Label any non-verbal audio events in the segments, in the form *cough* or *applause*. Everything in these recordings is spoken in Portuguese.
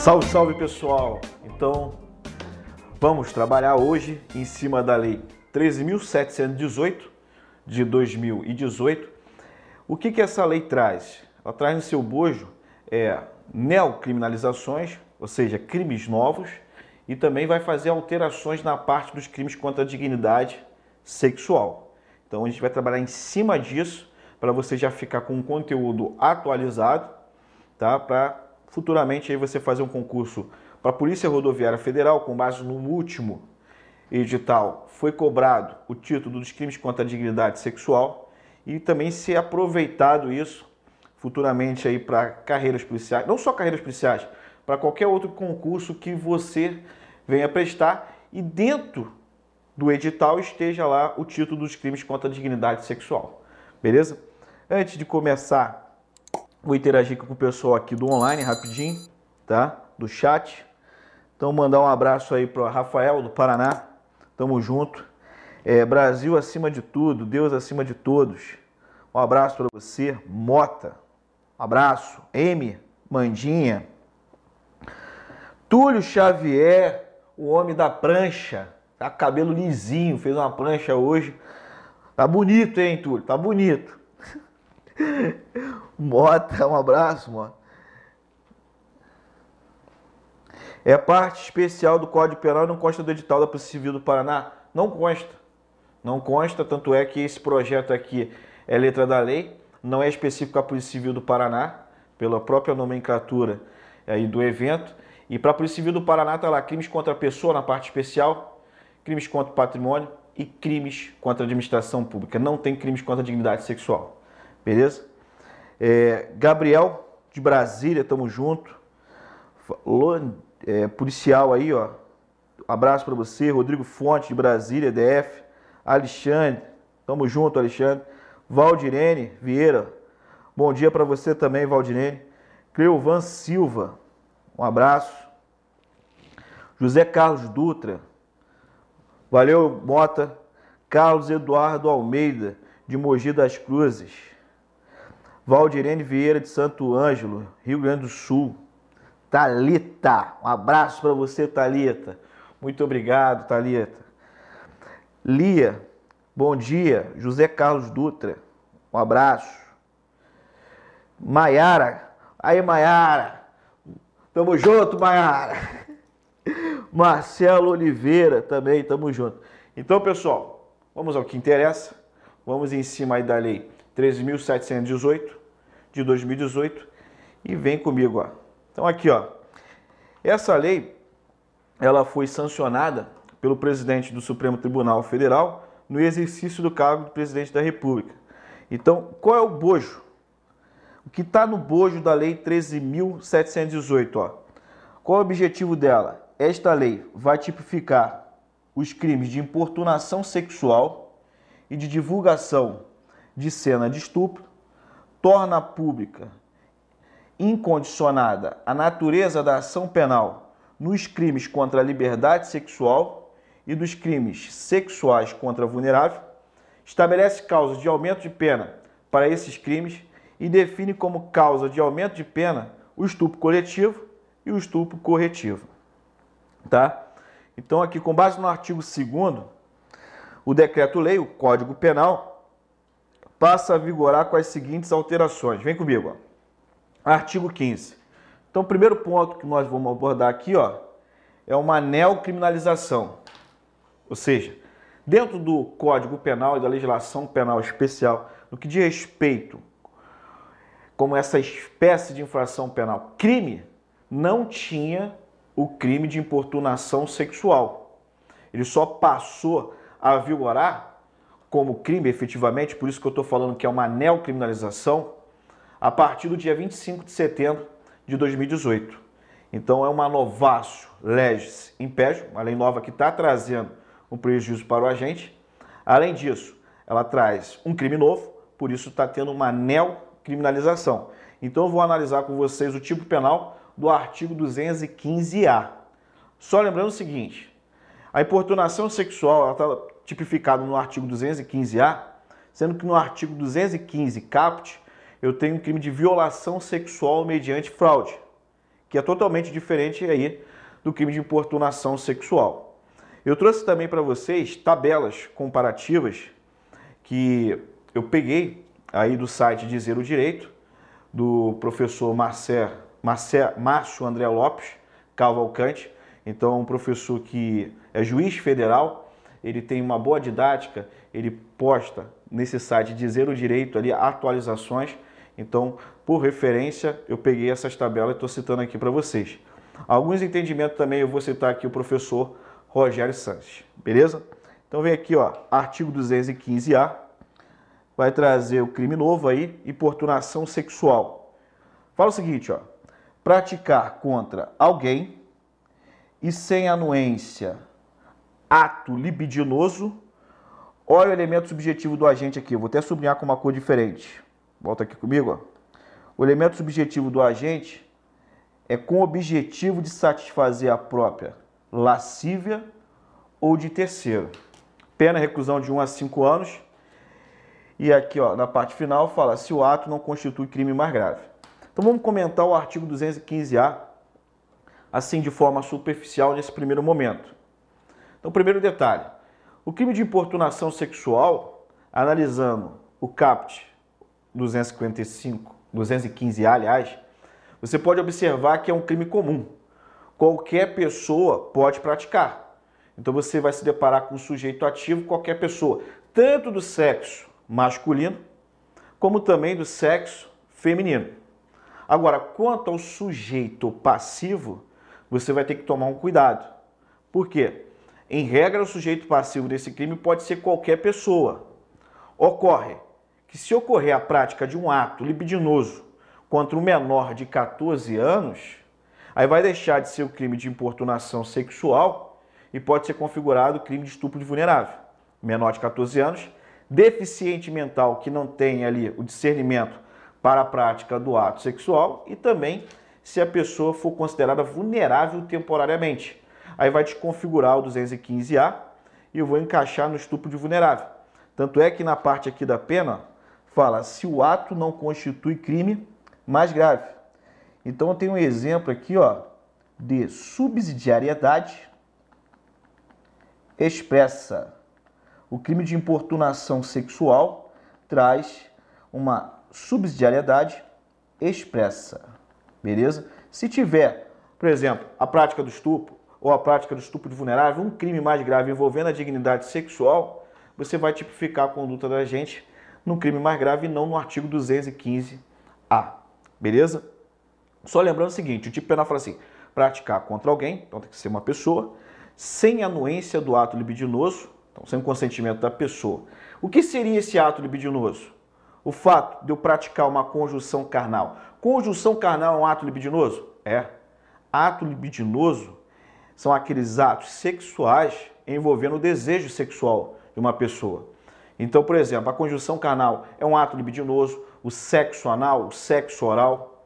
Salve, salve pessoal! Então, vamos trabalhar hoje em cima da Lei 13.718 de 2018. O que, que essa lei traz? Ela traz no seu bojo é, neocriminalizações, ou seja, crimes novos, e também vai fazer alterações na parte dos crimes contra a dignidade sexual. Então a gente vai trabalhar em cima disso para você já ficar com um conteúdo atualizado, tá? Para futuramente aí você fazer um concurso para a Polícia Rodoviária Federal com base no último edital foi cobrado o título dos crimes contra a dignidade sexual e também ser aproveitado isso futuramente aí para carreiras policiais, não só carreiras policiais, para qualquer outro concurso que você venha prestar e dentro do edital esteja lá o título dos crimes contra a dignidade sexual. Beleza? Antes de começar, vou interagir com o pessoal aqui do online rapidinho, tá? Do chat. Então mandar um abraço aí para Rafael do Paraná. Tamo junto. É, Brasil acima de tudo, Deus acima de todos. Um abraço para você, Mota. Um abraço, M, Mandinha. Túlio Xavier, o homem da prancha. Tá cabelo lisinho, fez uma prancha hoje. Tá bonito, hein, Túlio? Tá bonito. *laughs* Mota, um abraço, Mota. É parte especial do Código Penal e não consta do edital da Polícia Civil do Paraná? Não consta. Não consta, tanto é que esse projeto aqui é letra da lei, não é específico à Polícia Civil do Paraná, pela própria nomenclatura aí do evento. E para a Polícia Civil do Paraná está lá crimes contra a pessoa na parte especial, crimes contra o patrimônio e crimes contra a administração pública. Não tem crimes contra a dignidade sexual. Beleza? É, Gabriel de Brasília, tamo junto. É, policial aí, ó. Um abraço para você. Rodrigo Fonte de Brasília, DF. Alexandre, tamo junto, Alexandre. Valdirene Vieira, bom dia para você também, Valdirene. Cleovan Silva, um abraço. José Carlos Dutra, Valeu, Mota. Carlos Eduardo Almeida, de Mogi das Cruzes. Valdirene Vieira, de Santo Ângelo, Rio Grande do Sul. Talita, um abraço para você, Talita. Muito obrigado, Talita. Lia, bom dia. José Carlos Dutra, um abraço. Maiara, aí Maiara. Tamo junto, Maiara. *laughs* Marcelo Oliveira também, tamo junto. Então, pessoal, vamos ao que interessa. Vamos em cima aí da lei 13.718 de 2018 e vem comigo, ó. Então aqui, ó. Essa lei ela foi sancionada pelo presidente do Supremo Tribunal Federal no exercício do cargo de presidente da República. Então, qual é o bojo? O que está no bojo da lei 13.718, ó? Qual é o objetivo dela? esta lei vai tipificar os crimes de importunação sexual e de divulgação de cena de estupro, torna pública incondicionada a natureza da ação penal nos crimes contra a liberdade sexual e dos crimes sexuais contra vulnerável, estabelece causas de aumento de pena para esses crimes e define como causa de aumento de pena o estupro coletivo e o estupro corretivo tá? Então aqui com base no artigo 2 o decreto-lei, o Código Penal, passa a vigorar com as seguintes alterações. Vem comigo, ó. Artigo 15. Então, o primeiro ponto que nós vamos abordar aqui, ó, é uma neocriminalização. Ou seja, dentro do Código Penal e da legislação penal especial, no que diz respeito como essa espécie de infração penal, crime, não tinha o crime de importunação sexual. Ele só passou a vigorar como crime efetivamente, por isso que eu estou falando que é uma neocriminalização, a partir do dia 25 de setembro de 2018. Então é uma novácio legis impédio, uma lei nova que está trazendo um prejuízo para o agente. Além disso, ela traz um crime novo, por isso está tendo uma neocriminalização. Então eu vou analisar com vocês o tipo penal do artigo 215-A. Só lembrando o seguinte, a importunação sexual está tipificada no artigo 215-A, sendo que no artigo 215 caput eu tenho um crime de violação sexual mediante fraude, que é totalmente diferente aí do crime de importunação sexual. Eu trouxe também para vocês tabelas comparativas que eu peguei aí do site Dizer o Direito, do professor Marcel, Marcel, Márcio André Lopes Cavalcante. Então, um professor que é juiz federal, ele tem uma boa didática, ele posta nesse site Dizer o Direito ali atualizações. Então, por referência, eu peguei essas tabelas e estou citando aqui para vocês. Alguns entendimentos também eu vou citar aqui o professor Rogério Sanches, beleza? Então vem aqui, ó, artigo 215A, vai trazer o crime novo aí, importunação sexual. Fala o seguinte, ó, praticar contra alguém e sem anuência ato libidinoso, olha o elemento subjetivo do agente aqui, vou até sublinhar com uma cor diferente. Volta aqui comigo, ó. O elemento subjetivo do agente é com o objetivo de satisfazer a própria lascívia ou de terceiro. Pena reclusão de 1 a 5 anos. E aqui, ó, na parte final, fala se o ato não constitui crime mais grave. Então vamos comentar o artigo 215-A, assim de forma superficial nesse primeiro momento. Então, primeiro detalhe: o crime de importunação sexual, analisando o CAPT 255, 215-A, aliás, você pode observar que é um crime comum. Qualquer pessoa pode praticar. Então você vai se deparar com um sujeito ativo, qualquer pessoa, tanto do sexo masculino, como também do sexo feminino. Agora, quanto ao sujeito passivo, você vai ter que tomar um cuidado. Por quê? Em regra, o sujeito passivo desse crime pode ser qualquer pessoa. Ocorre que se ocorrer a prática de um ato libidinoso contra um menor de 14 anos, aí vai deixar de ser o crime de importunação sexual e pode ser configurado o crime de estupro de vulnerável. Menor de 14 anos, deficiente mental que não tem ali o discernimento para a prática do ato sexual e também se a pessoa for considerada vulnerável temporariamente. Aí vai desconfigurar o 215A e eu vou encaixar no estupro de vulnerável. Tanto é que na parte aqui da pena fala se o ato não constitui crime mais grave. Então eu tenho um exemplo aqui, ó, de subsidiariedade expressa. O crime de importunação sexual traz uma subsidiariedade expressa. Beleza? Se tiver, por exemplo, a prática do estupro ou a prática do estupro de vulnerável, um crime mais grave envolvendo a dignidade sexual, você vai tipificar a conduta da gente no crime mais grave e não no artigo 215-A. Beleza? Só lembrando o seguinte, o tipo penal fala assim, praticar contra alguém, então tem que ser uma pessoa, sem anuência do ato libidinoso, então sem consentimento da pessoa. O que seria esse ato libidinoso? O fato de eu praticar uma conjunção carnal. Conjunção carnal é um ato libidinoso? É. Ato libidinoso são aqueles atos sexuais envolvendo o desejo sexual de uma pessoa. Então, por exemplo, a conjunção carnal é um ato libidinoso, o sexo anal, o sexo oral,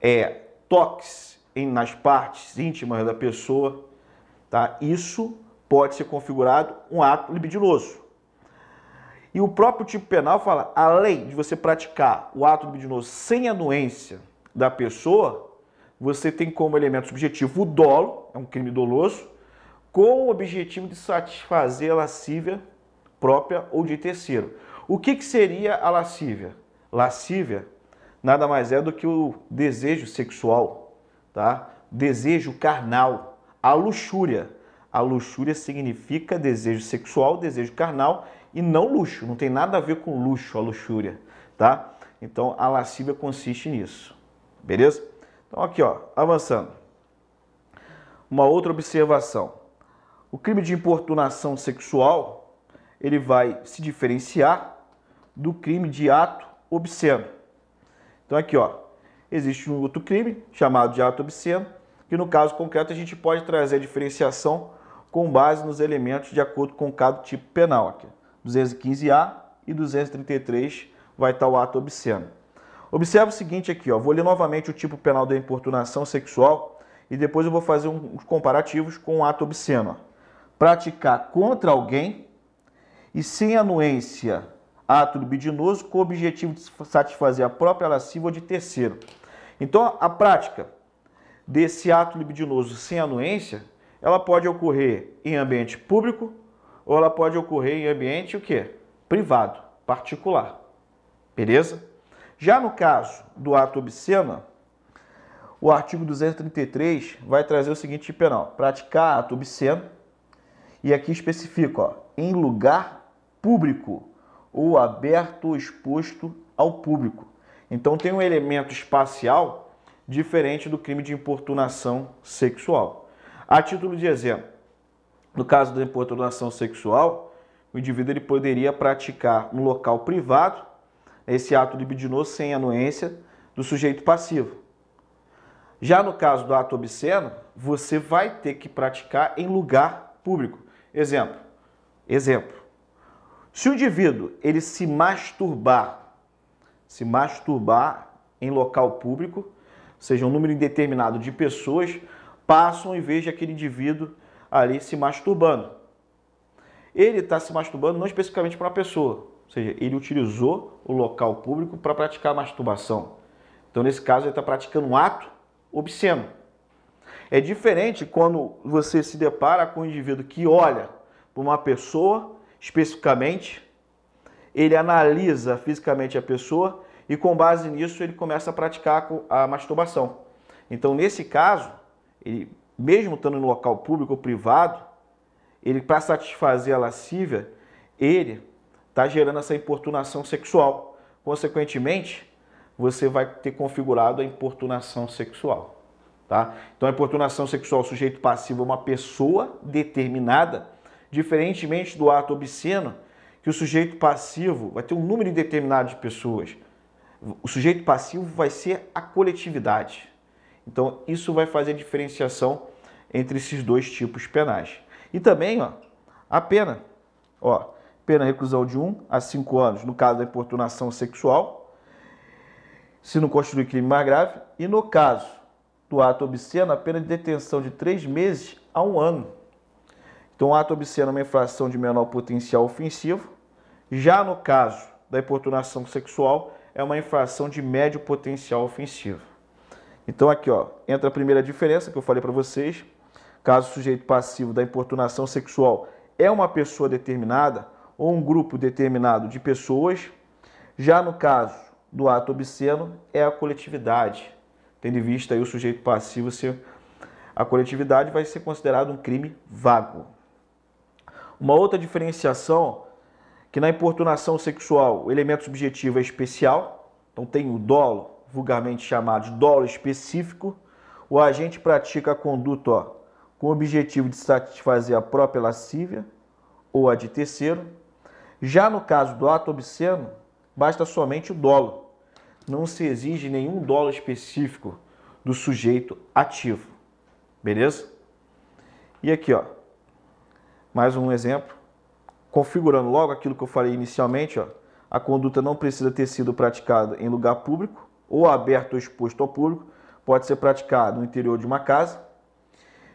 é toques nas partes íntimas da pessoa, tá? Isso pode ser configurado um ato libidinoso. E o próprio tipo penal fala, além de você praticar o ato libidinoso sem anuência da pessoa, você tem como elemento subjetivo o dolo, é um crime doloso, com o objetivo de satisfazer a lascívia própria ou de terceiro. O que, que seria a lascívia? Lascívia nada mais é do que o desejo sexual, tá? Desejo carnal, a luxúria. A luxúria significa desejo sexual, desejo carnal e não luxo. Não tem nada a ver com luxo, a luxúria, tá? Então a lascívia consiste nisso. Beleza? Então aqui, ó, avançando. Uma outra observação. O crime de importunação sexual, ele vai se diferenciar do crime de ato obsceno. Então aqui, ó, existe um outro crime chamado de ato obsceno, que no caso concreto a gente pode trazer a diferenciação com base nos elementos de acordo com cada tipo penal aqui. 215A e 233 vai estar o ato obsceno. Observe o seguinte aqui, ó, vou ler novamente o tipo penal da importunação sexual e depois eu vou fazer uns comparativos com o ato obsceno. Ó. Praticar contra alguém e sem anuência ato libidinoso com o objetivo de satisfazer a própria lasciva ou de terceiro. Então, a prática desse ato libidinoso sem anuência, ela pode ocorrer em ambiente público ou ela pode ocorrer em ambiente o quê? Privado, particular. Beleza? Já no caso do ato obsceno, o artigo 233 vai trazer o seguinte penal: praticar ato obsceno e aqui especifica, ó, em lugar público ou aberto ou exposto ao público. Então tem um elemento espacial diferente do crime de importunação sexual. A título de exemplo, no caso da importunação sexual, o indivíduo ele poderia praticar no local privado esse ato libidinoso sem anuência do sujeito passivo. Já no caso do ato obsceno, você vai ter que praticar em lugar público. Exemplo. Exemplo. Se o indivíduo ele se masturbar, se masturbar em local público, ou seja, um número indeterminado de pessoas passam e veja aquele indivíduo ali se masturbando. Ele está se masturbando não especificamente para uma pessoa, ou seja, ele utilizou o local público para praticar masturbação. Então, nesse caso, ele está praticando um ato obsceno. É diferente quando você se depara com um indivíduo que olha para uma pessoa especificamente, ele analisa fisicamente a pessoa e com base nisso ele começa a praticar a masturbação. Então, nesse caso, ele, mesmo estando no local público ou privado, ele para satisfazer a lascívia, ele está gerando essa importunação sexual. Consequentemente, você vai ter configurado a importunação sexual. Tá? Então, a importunação sexual, sujeito passivo é uma pessoa determinada, diferentemente do ato obsceno, que o sujeito passivo vai ter um número indeterminado de pessoas. O sujeito passivo vai ser a coletividade. Então, isso vai fazer a diferenciação entre esses dois tipos penais. E também, ó, a pena. Ó, pena reclusão de 1 a 5 anos no caso da importunação sexual, se não constituir crime mais grave, e no caso do ato obsceno, a pena de detenção de 3 meses a 1 ano. Então, o ato obsceno é uma infração de menor potencial ofensivo. Já no caso da importunação sexual, é uma infração de médio potencial ofensivo. Então, aqui ó, entra a primeira diferença que eu falei para vocês. Caso o sujeito passivo da importunação sexual é uma pessoa determinada, ou um grupo determinado de pessoas. Já no caso do ato obsceno, é a coletividade. Tendo em vista aí o sujeito passivo ser a coletividade vai ser considerado um crime vago. Uma outra diferenciação que na importunação sexual o elemento subjetivo é especial, então tem o dolo, vulgarmente chamado de dolo específico. O agente pratica a conduta ó, com o objetivo de satisfazer a própria lascívia ou a de terceiro. Já no caso do ato obsceno, basta somente o dolo. Não se exige nenhum dolo específico do sujeito ativo. Beleza? E aqui, ó, mais um exemplo, configurando logo aquilo que eu falei inicialmente, ó, a conduta não precisa ter sido praticada em lugar público ou aberto ou exposto ao público, pode ser praticado no interior de uma casa.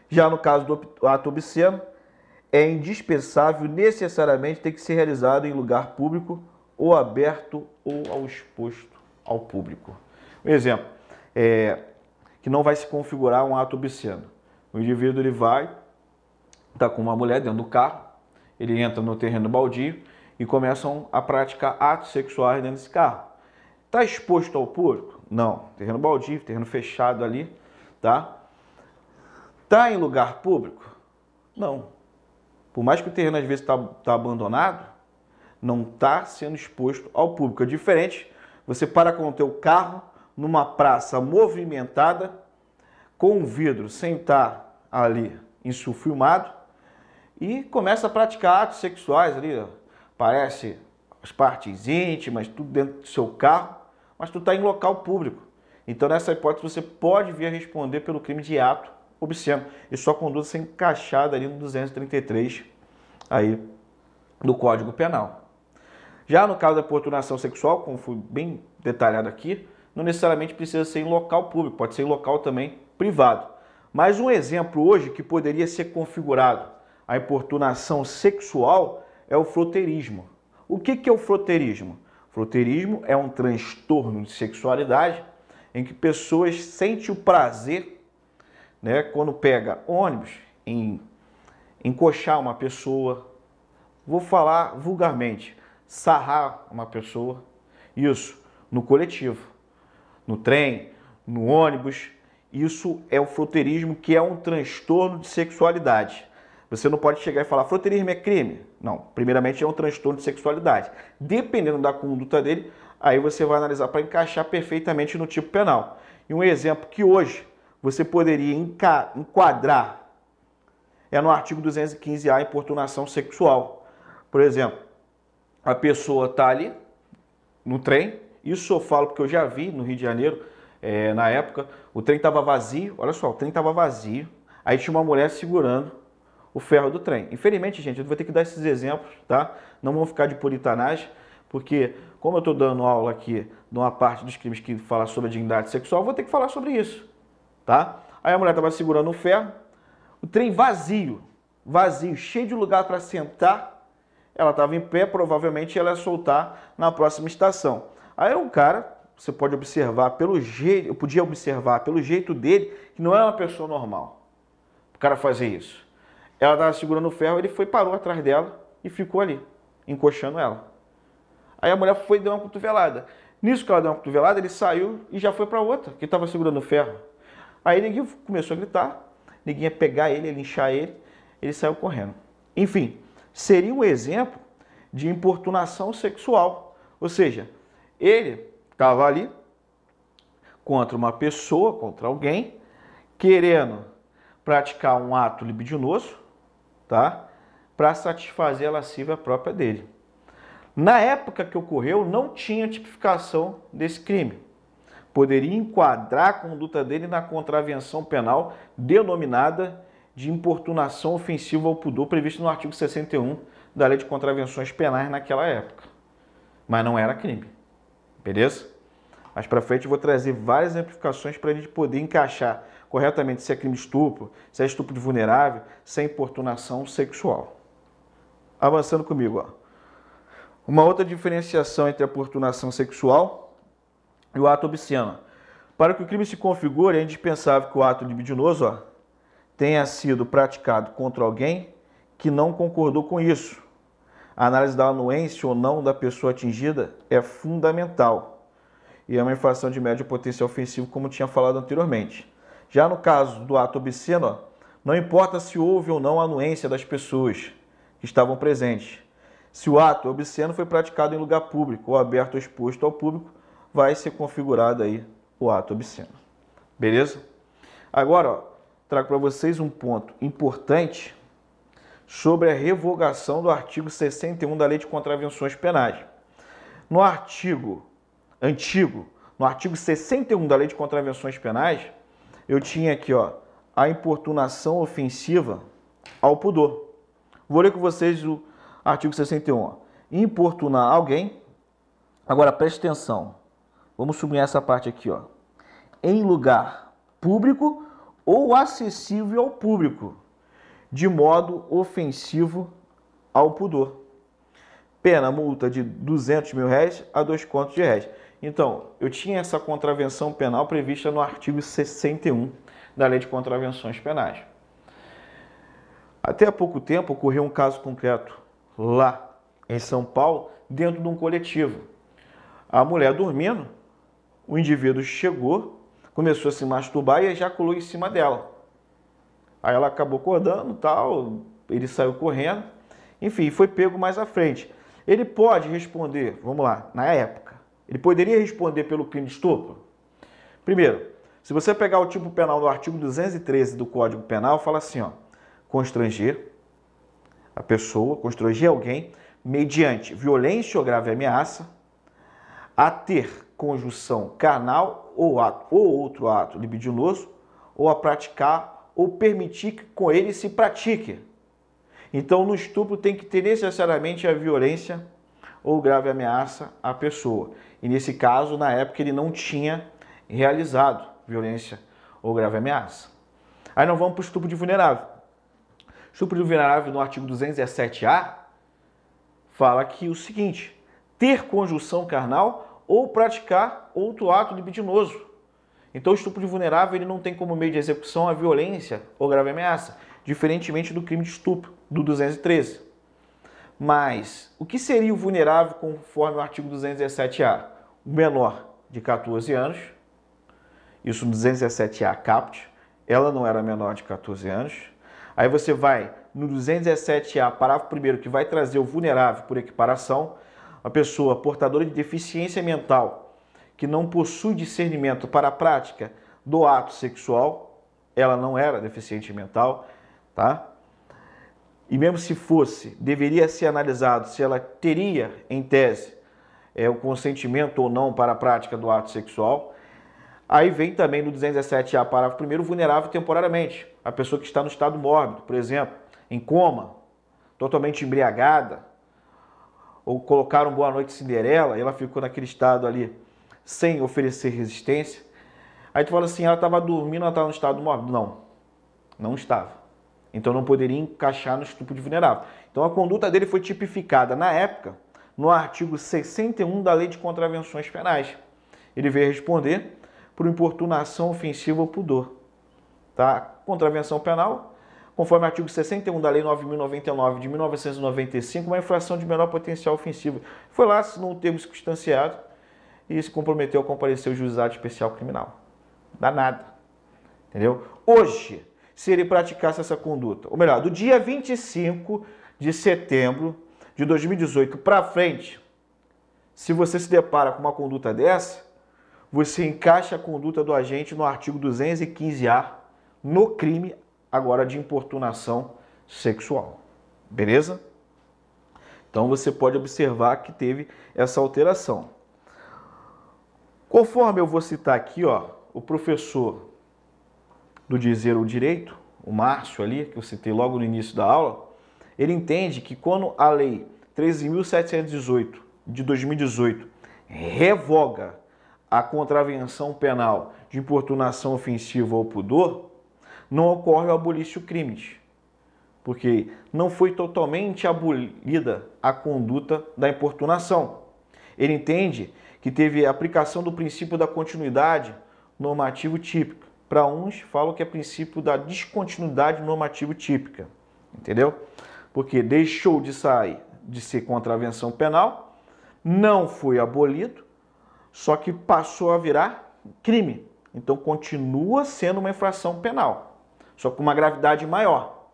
Já no caso do ato obsceno, é indispensável necessariamente ter que ser realizado em lugar público ou aberto ou ao exposto ao público. Um exemplo, é, que não vai se configurar um ato obsceno. O indivíduo ele vai, está com uma mulher dentro do carro, ele entra no terreno baldio e começam a praticar atos sexuais dentro desse carro. Está exposto ao público? Não. Terreno baldio, terreno fechado ali, tá? Está em lugar público? Não. Por mais que o terreno às vezes está tá abandonado, não está sendo exposto ao público. É diferente você para com o teu carro numa praça movimentada, com um vidro sem estar ali insulfilmado e começa a praticar atos sexuais ali. Parece as partes íntimas, tudo dentro do seu carro, mas tu está em local público. Então, nessa hipótese, você pode vir a responder pelo crime de ato obsceno. E sua conduta ser encaixada ali no 233 aí, do Código Penal. Já no caso da importunação sexual, como foi bem detalhado aqui, não necessariamente precisa ser em local público, pode ser em local também privado. Mas um exemplo hoje que poderia ser configurado a importunação sexual é o froterismo. O que é o froterismo? Froterismo é um transtorno de sexualidade em que pessoas sentem o prazer né, quando pega ônibus, em encoxar uma pessoa, vou falar vulgarmente, sarrar uma pessoa, isso no coletivo, no trem, no ônibus, isso é o fronteirismo, que é um transtorno de sexualidade. Você não pode chegar e falar fronteirismo é crime. Não, primeiramente é um transtorno de sexualidade. Dependendo da conduta dele, aí você vai analisar para encaixar perfeitamente no tipo penal. E um exemplo que hoje você poderia enquadrar é no artigo 215A, importunação sexual. Por exemplo, a pessoa está ali no trem, isso eu falo porque eu já vi no Rio de Janeiro, é, na época, o trem estava vazio, olha só, o trem estava vazio, aí tinha uma mulher segurando o ferro do trem. Infelizmente, gente, eu vou ter que dar esses exemplos, tá? Não vão ficar de puritanagem, porque como eu estou dando aula aqui de uma parte dos crimes que fala sobre a dignidade sexual, vou ter que falar sobre isso, tá? Aí a mulher estava segurando o ferro, o trem vazio, vazio, cheio de lugar para sentar. Ela estava em pé, provavelmente ela ia soltar na próxima estação. Aí o cara, você pode observar pelo jeito, eu podia observar pelo jeito dele que não é uma pessoa normal. O cara fazer isso. Ela estava segurando o ferro, ele foi parou atrás dela e ficou ali, encoxando ela. Aí a mulher foi e deu uma cotovelada. Nisso que ela deu uma cotovelada, ele saiu e já foi para outra, que estava segurando o ferro. Aí ninguém começou a gritar, ninguém ia pegar ele, ia linchar ele, ele saiu correndo. Enfim, seria um exemplo de importunação sexual. Ou seja, ele estava ali contra uma pessoa, contra alguém, querendo praticar um ato libidinoso, tá? Para satisfazer a lascívia própria dele. Na época que ocorreu, não tinha tipificação desse crime poderia enquadrar a conduta dele na contravenção penal denominada de importunação ofensiva ao pudor prevista no artigo 61 da Lei de Contravenções Penais naquela época. Mas não era crime. Beleza? Mais para frente eu vou trazer várias exemplificações para a gente poder encaixar corretamente se é crime estupro, se é estupro de vulnerável, se é importunação sexual. Avançando comigo, ó. Uma outra diferenciação entre a importunação sexual e o ato obsceno. Para que o crime se configure, é indispensável que o ato libidinoso ó, tenha sido praticado contra alguém que não concordou com isso. A análise da anuência ou não da pessoa atingida é fundamental e é uma infração de médio potencial ofensivo, como tinha falado anteriormente. Já no caso do ato obsceno, ó, não importa se houve ou não anuência das pessoas que estavam presentes. Se o ato obsceno foi praticado em lugar público ou aberto ou exposto ao público, vai ser configurado aí o ato obsceno. Beleza? Agora, ó, trago para vocês um ponto importante sobre a revogação do artigo 61 da Lei de Contravenções Penais. No artigo antigo, no artigo 61 da Lei de Contravenções Penais, eu tinha aqui, ó, a importunação ofensiva ao pudor. Vou ler com vocês o artigo 61. Ó. Importunar alguém. Agora preste atenção. Vamos sublinhar essa parte aqui, ó. Em lugar público ou acessível ao público, de modo ofensivo ao pudor. Pena multa de 200 mil reais a dois contos de reais. Então, eu tinha essa contravenção penal prevista no artigo 61 da Lei de Contravenções Penais. Até há pouco tempo ocorreu um caso concreto lá em São Paulo, dentro de um coletivo. A mulher dormindo, o indivíduo chegou, começou a se masturbar e ejaculou em cima dela. Aí ela acabou acordando, tal, ele saiu correndo, enfim, foi pego mais à frente. Ele pode responder, vamos lá, na época, ele poderia responder pelo crime de estupro? Primeiro, se você pegar o tipo penal do artigo 213 do Código Penal, fala assim, ó, constranger a pessoa, constranger alguém mediante violência ou grave ameaça, a ter conjunção carnal ou, ato, ou outro ato libidinoso, ou a praticar ou permitir que com ele se pratique. Então, no estupro tem que ter necessariamente a violência ou grave ameaça à pessoa. E nesse caso, na época, ele não tinha realizado violência ou grave ameaça. Aí nós vamos para o estupro de vulnerável. Estupro de vulnerável no artigo 217A fala que o seguinte: ter conjunção carnal ou praticar outro ato libidinoso. Então o estupro de vulnerável ele não tem como meio de execução a violência ou grave ameaça, diferentemente do crime de estupro, do 213. Mas o que seria o vulnerável conforme o artigo 217-A? O menor de 14 anos, isso no 217-A caput, ela não era menor de 14 anos. Aí você vai no 217A, parágrafo 1 que vai trazer o vulnerável por equiparação, a pessoa portadora de deficiência mental que não possui discernimento para a prática do ato sexual, ela não era deficiente mental, tá? E mesmo se fosse, deveria ser analisado se ela teria, em tese, é, o consentimento ou não para a prática do ato sexual. Aí vem também no 217A, parágrafo 1 vulnerável temporariamente. A pessoa que está no estado mórbido, por exemplo, em coma, totalmente embriagada, ou colocaram Boa Noite Cinderela e ela ficou naquele estado ali sem oferecer resistência. Aí tu fala assim, ela estava dormindo, ela estava no estado mórbido. Não, não estava. Então não poderia encaixar no estupro de vulnerável. Então a conduta dele foi tipificada na época no artigo 61 da Lei de Contravenções Penais. Ele veio responder por importunação ofensiva ao pudor. Tá? Contravenção penal, conforme o artigo 61 da Lei 9.099 de 1995, uma infração de menor potencial ofensivo. Foi lá, assinou um termo circunstanciado e se comprometeu a comparecer ao juizado especial criminal. Dá nada. Entendeu? Hoje, se ele praticasse essa conduta, ou melhor, do dia 25 de setembro de 2018 para frente, se você se depara com uma conduta dessa, você encaixa a conduta do agente no artigo 215A no crime agora de importunação sexual. Beleza? Então você pode observar que teve essa alteração. Conforme eu vou citar aqui, ó, o professor do dizer o direito, o Márcio ali, que eu citei logo no início da aula, ele entende que quando a lei 13.718 de 2018 revoga a contravenção penal de importunação ofensiva ao pudor, não ocorre o abolício crimes, porque não foi totalmente abolida a conduta da importunação. Ele entende que teve aplicação do princípio da continuidade normativo típica. Para uns, falam que é princípio da descontinuidade normativo típica, entendeu? Porque deixou de sair de ser contravenção penal, não foi abolido, só que passou a virar crime. Então continua sendo uma infração penal, só com uma gravidade maior.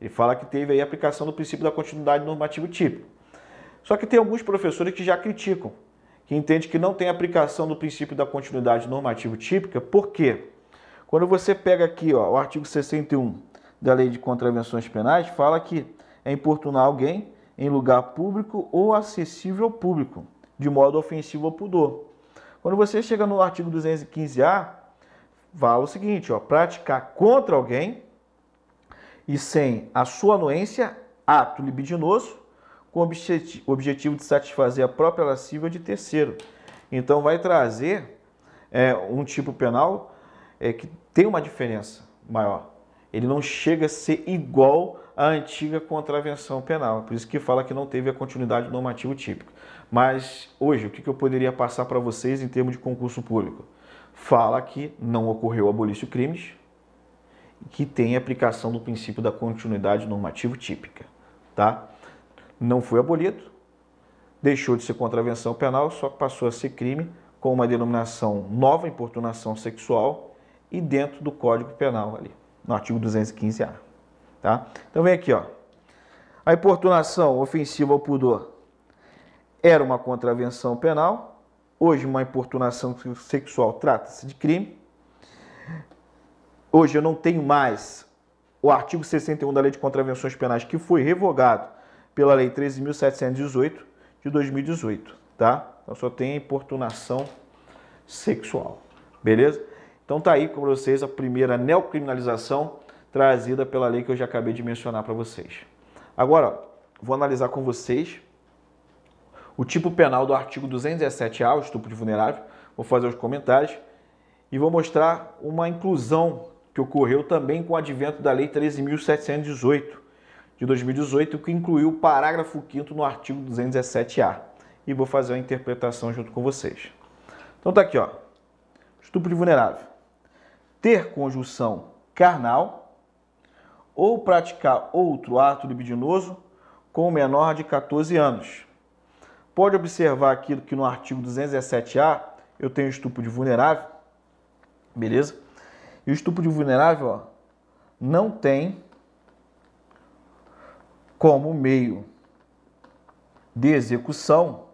Ele fala que teve aí a aplicação do princípio da continuidade normativo típico. Só que tem alguns professores que já criticam, que entendem que não tem aplicação do princípio da continuidade normativo típica, por quê? Quando você pega aqui ó, o artigo 61 da Lei de Contravenções Penais, fala que é importunar alguém em lugar público ou acessível ao público, de modo ofensivo ao pudor. Quando você chega no artigo 215A, fala o seguinte, ó, praticar contra alguém e sem a sua anuência, ato libidinoso, com o objetivo de satisfazer a própria lascívia de terceiro. Então vai trazer é, um tipo penal é, que tem uma diferença maior. Ele não chega a ser igual à antiga contravenção penal. Por isso que fala que não teve a continuidade normativo típico. Mas hoje, o que eu poderia passar para vocês em termos de concurso público? Fala que não ocorreu abolício crimes que tem aplicação do princípio da continuidade normativo típica. Tá? Não foi abolido, deixou de ser contravenção penal, só que passou a ser crime com uma denominação nova, importunação sexual, e dentro do Código Penal ali no artigo 215A. Tá? Então vem aqui, ó. A importunação ofensiva ao pudor era uma contravenção penal. Hoje, uma importunação sexual trata-se de crime. Hoje eu não tenho mais o artigo 61 da Lei de Contravenções Penais, que foi revogado pela Lei 13.718 de 2018, tá? Então só tem importunação sexual, beleza? Então tá aí com vocês a primeira neocriminalização trazida pela lei que eu já acabei de mencionar para vocês. Agora, vou analisar com vocês o tipo penal do artigo 217A, o estupro de vulnerável. Vou fazer os comentários e vou mostrar uma inclusão que ocorreu também com o advento da Lei 13.718 de 2018, que incluiu o parágrafo 5 no artigo 217A. E vou fazer a interpretação junto com vocês. Então tá aqui, ó. Estupro de vulnerável ter conjunção carnal ou praticar outro ato libidinoso com o menor de 14 anos. Pode observar aqui que no artigo 217A eu tenho estupro de vulnerável, beleza? E o estupro de vulnerável ó, não tem como meio de execução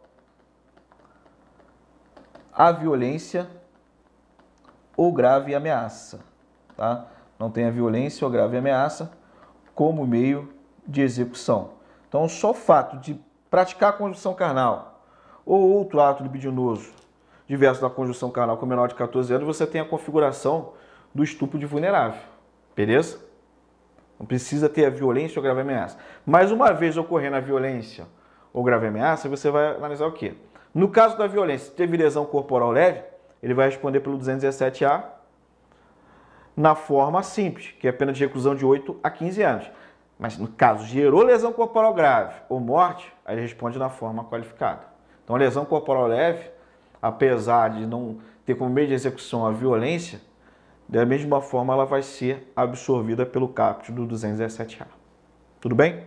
a violência ou grave ameaça, tá? Não tem a violência ou grave ameaça como meio de execução. Então, só o fato de praticar a conjunção carnal ou outro ato libidinoso diverso da conjunção carnal com menor de 14 anos, você tem a configuração do estupro de vulnerável. Beleza? Não precisa ter a violência ou grave ameaça. Mas uma vez ocorrendo a violência ou grave ameaça, você vai analisar o quê? No caso da violência, se teve lesão corporal leve, ele vai responder pelo 217A na forma simples, que é a pena de reclusão de 8 a 15 anos. Mas no caso gerou lesão corporal grave ou morte, aí ele responde na forma qualificada. Então, lesão corporal leve, apesar de não ter como meio de execução a violência, da mesma forma ela vai ser absorvida pelo CAPT do 217A. Tudo bem?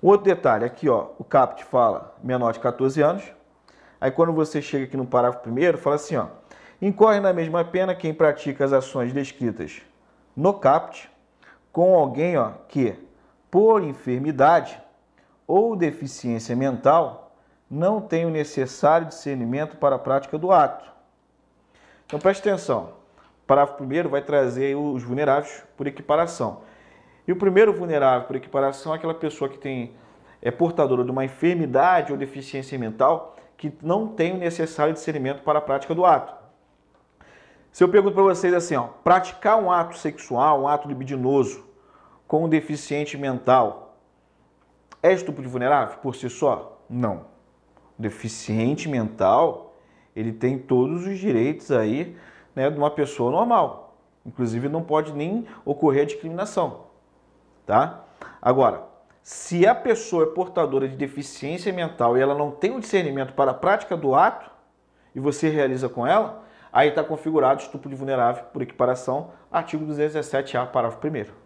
Outro detalhe, aqui ó, o CAPT fala menor de 14 anos, Aí quando você chega aqui no parágrafo primeiro, fala assim, ó, incorre na mesma pena quem pratica as ações descritas no CAPT com alguém ó, que, por enfermidade ou deficiência mental, não tem o necessário discernimento para a prática do ato. Então preste atenção. O parágrafo primeiro vai trazer os vulneráveis por equiparação. E o primeiro vulnerável por equiparação é aquela pessoa que tem é portadora de uma enfermidade ou deficiência mental que não tem o necessário discernimento para a prática do ato. Se eu pergunto para vocês assim, ó, praticar um ato sexual, um ato libidinoso com um deficiente mental, é estupro de vulnerável por si só? Não. O deficiente mental, ele tem todos os direitos aí né, de uma pessoa normal. Inclusive não pode nem ocorrer a discriminação. Tá? Agora, se a pessoa é portadora de deficiência mental e ela não tem o discernimento para a prática do ato, e você realiza com ela, aí está configurado estupro de vulnerável por equiparação, artigo 217A, parágrafo 1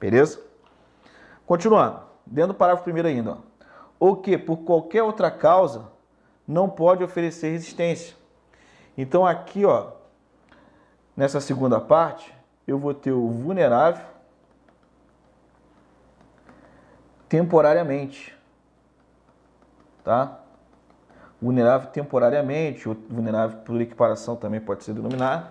Beleza? Continuando, dentro do parágrafo 1 ainda, ó, ou que por qualquer outra causa não pode oferecer resistência. Então aqui, ó, nessa segunda parte, eu vou ter o vulnerável temporariamente. Tá? Vulnerável temporariamente, ou vulnerável por equiparação também pode ser denominado.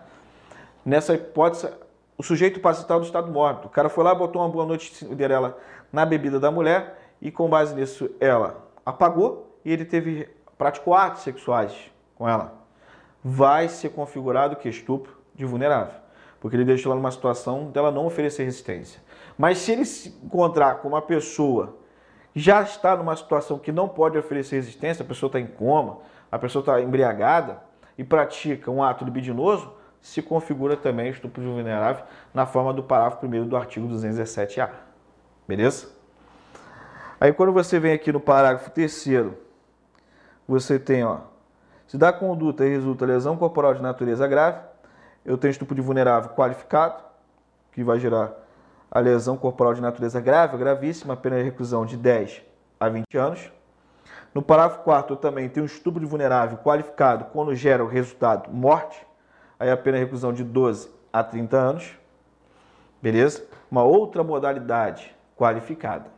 Nessa hipótese, o sujeito passa estar do estado morto. O cara foi lá, botou uma boa noite Cinderela na bebida da mulher e com base nisso ela apagou e ele teve praticou atos sexuais com ela. Vai ser configurado que estupro de vulnerável, porque ele deixou ela numa situação dela não oferecer resistência. Mas se ele se encontrar com uma pessoa que já está numa situação que não pode oferecer resistência, a pessoa está em coma, a pessoa está embriagada e pratica um ato libidinoso, se configura também estupro vulnerável na forma do parágrafo 1 do artigo 217-A. Beleza? Aí quando você vem aqui no parágrafo 3 você tem, ó, se da conduta resulta lesão corporal de natureza grave, eu tenho estupro de vulnerável qualificado, que vai gerar a lesão corporal de natureza grave, gravíssima, pena de reclusão de 10 a 20 anos. No parágrafo 4 eu também tenho estupro de vulnerável qualificado quando gera o resultado morte, aí a pena de reclusão de 12 a 30 anos. Beleza? Uma outra modalidade qualificada.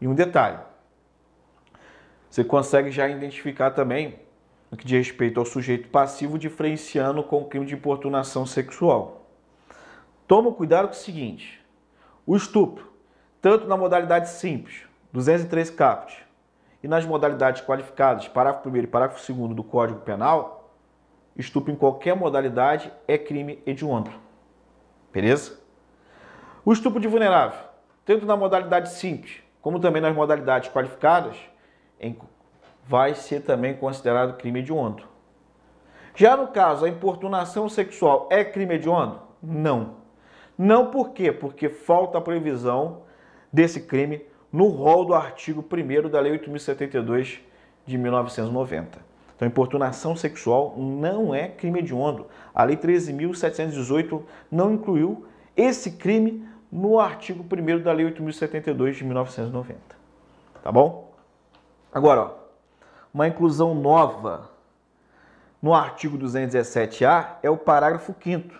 E um detalhe, você consegue já identificar também no que diz respeito ao sujeito passivo, diferenciando com o crime de importunação sexual. Toma cuidado com o seguinte: o estupro, tanto na modalidade simples, 203 caput, e nas modalidades qualificadas, parágrafo 1 e parágrafo 2 do Código Penal, estupro em qualquer modalidade é crime hediondo. Beleza? O estupro de vulnerável, tanto na modalidade simples, como também nas modalidades qualificadas, vai ser também considerado crime hediondo. Já no caso, a importunação sexual é crime hediondo? Não. Não por quê? Porque falta a previsão desse crime no rol do artigo 1 da Lei 8.072 de 1990. Então, importunação sexual não é crime hediondo. A Lei 13.718 não incluiu esse crime no artigo 1 da Lei 8.072 de 1990. Tá bom? Agora, ó, uma inclusão nova no artigo 217A é o parágrafo 5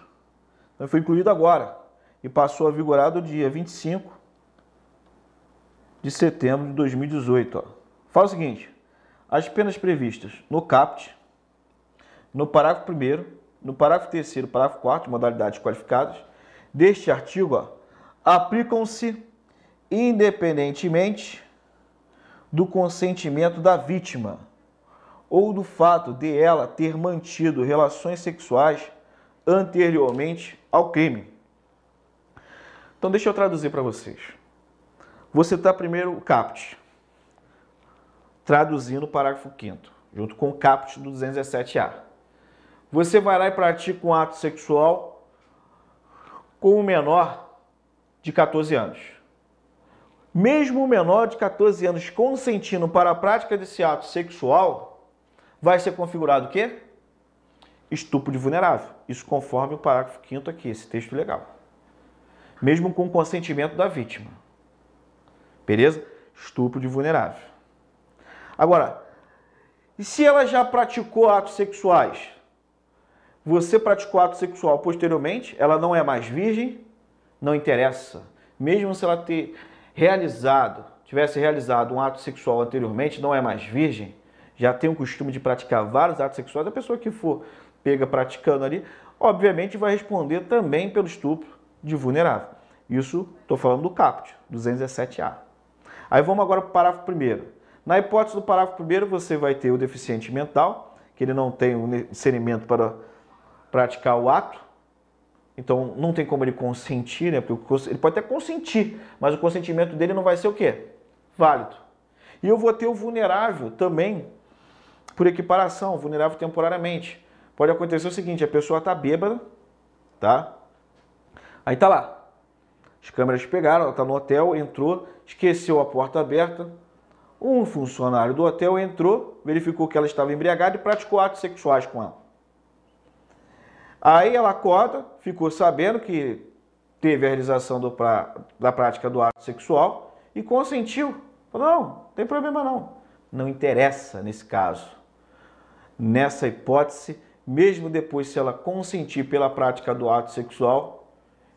Então, foi incluído agora e passou a vigorar do dia 25 de setembro de 2018. Ó. Fala o seguinte, as penas previstas no CAPT, no parágrafo 1 no parágrafo 3 parágrafo 4 modalidades qualificadas, deste artigo aplicam-se independentemente do consentimento da vítima ou do fato de ela ter mantido relações sexuais anteriormente ao crime. Então deixa eu traduzir para vocês. Você está primeiro o CAPT, traduzindo o parágrafo 5 junto com o CAPT do 217A. Você vai lá e pratica um ato sexual com um menor de 14 anos. Mesmo o menor de 14 anos consentindo para a prática desse ato sexual, vai ser configurado o quê? Estupro de vulnerável. Isso conforme o parágrafo 5 aqui, esse texto legal. Mesmo com consentimento da vítima. Beleza? Estupro de vulnerável. Agora, e se ela já praticou atos sexuais? Você praticou ato sexual posteriormente, ela não é mais virgem, não interessa. Mesmo se ela ter realizado, tivesse realizado um ato sexual anteriormente, não é mais virgem, já tem o costume de praticar vários atos sexuais, a pessoa que for pega praticando ali, obviamente vai responder também pelo estupro de vulnerável. Isso estou falando do CAPT, 217A. Aí vamos agora para o parágrafo primeiro. Na hipótese do parágrafo primeiro, você vai ter o deficiente mental, que ele não tem o discernimento para praticar o ato, então não tem como ele consentir, né? Porque ele pode até consentir, mas o consentimento dele não vai ser o quê? Válido. E eu vou ter o vulnerável também, por equiparação, vulnerável temporariamente. Pode acontecer o seguinte, a pessoa está bêbada, tá? Aí tá lá. As câmeras pegaram, ela está no hotel, entrou, esqueceu a porta aberta. Um funcionário do hotel entrou, verificou que ela estava embriagada e praticou atos sexuais com ela. Aí ela acorda, ficou sabendo que teve a realização pra, da prática do ato sexual e consentiu. Falou, não, não tem problema não. Não interessa nesse caso. Nessa hipótese, mesmo depois se ela consentir pela prática do ato sexual,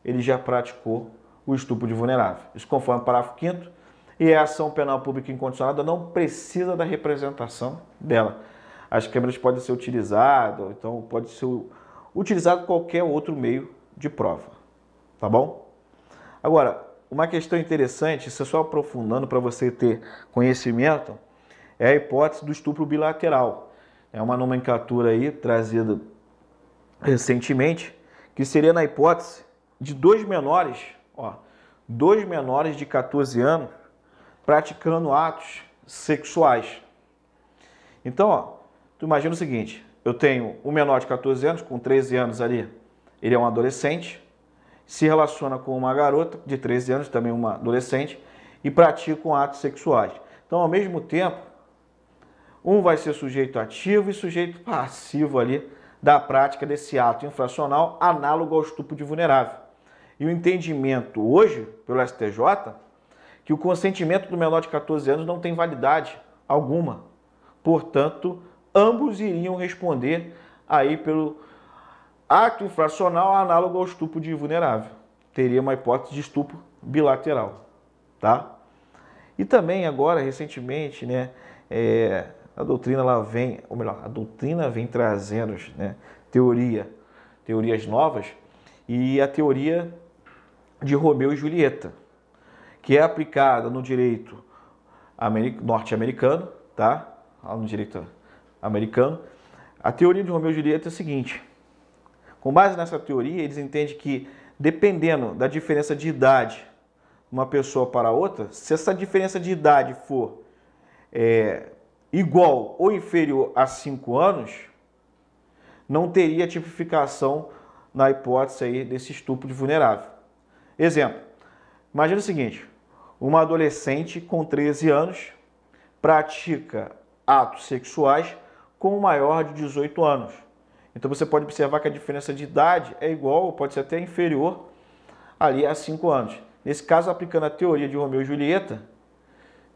ele já praticou o estupro de vulnerável. Isso conforme o parágrafo 5 e a ação penal pública incondicionada não precisa da representação dela. As câmeras podem ser utilizadas, então pode ser utilizado qualquer outro meio de prova. Tá bom? Agora, uma questão interessante, isso é só aprofundando para você ter conhecimento, é a hipótese do estupro bilateral. É uma nomenclatura aí trazida recentemente, que seria na hipótese de dois menores, ó, dois menores de 14 anos praticando atos sexuais. Então, ó, tu imagina o seguinte, eu tenho um menor de 14 anos, com 13 anos ali, ele é um adolescente, se relaciona com uma garota de 13 anos, também uma adolescente, e praticam atos sexuais. Então, ao mesmo tempo, um vai ser sujeito ativo e sujeito passivo ali da prática desse ato infracional análogo ao estupro de vulnerável. E o entendimento hoje, pelo STJ, que o consentimento do menor de 14 anos não tem validade alguma. Portanto, ambos iriam responder aí pelo ato infracional análogo ao estupro de vulnerável. Teria uma hipótese de estupro bilateral, tá? E também agora, recentemente, né, é, a doutrina ela vem, ou melhor, a doutrina vem trazendo né, teoria, teorias novas, e a teoria de Romeu e Julieta, que é aplicada no direito norte-americano, tá? No direito americano. A teoria de Romeu e Julieta é a seguinte: com base nessa teoria, eles entendem que dependendo da diferença de idade de uma pessoa para outra, se essa diferença de idade for é, igual ou inferior a 5 anos, não teria tipificação na hipótese aí desse estupro de vulnerável. Exemplo, imagina o seguinte, uma adolescente com 13 anos pratica atos sexuais com o maior de 18 anos. Então você pode observar que a diferença de idade é igual, ou pode ser até inferior, ali a 5 anos. Nesse caso, aplicando a teoria de Romeu e Julieta,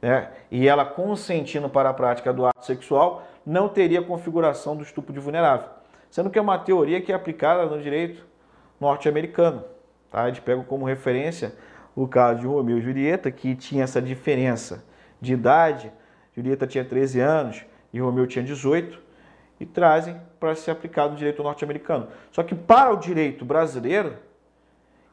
né, e ela consentindo para a prática do ato sexual, não teria configuração do estupro de vulnerável. Sendo que é uma teoria que é aplicada no direito norte-americano. Tá? Gente pega como referência o caso de Romeu e Julieta, que tinha essa diferença de idade. Julieta tinha 13 anos e Romeu tinha 18, e trazem para ser aplicado no direito norte-americano. Só que para o direito brasileiro,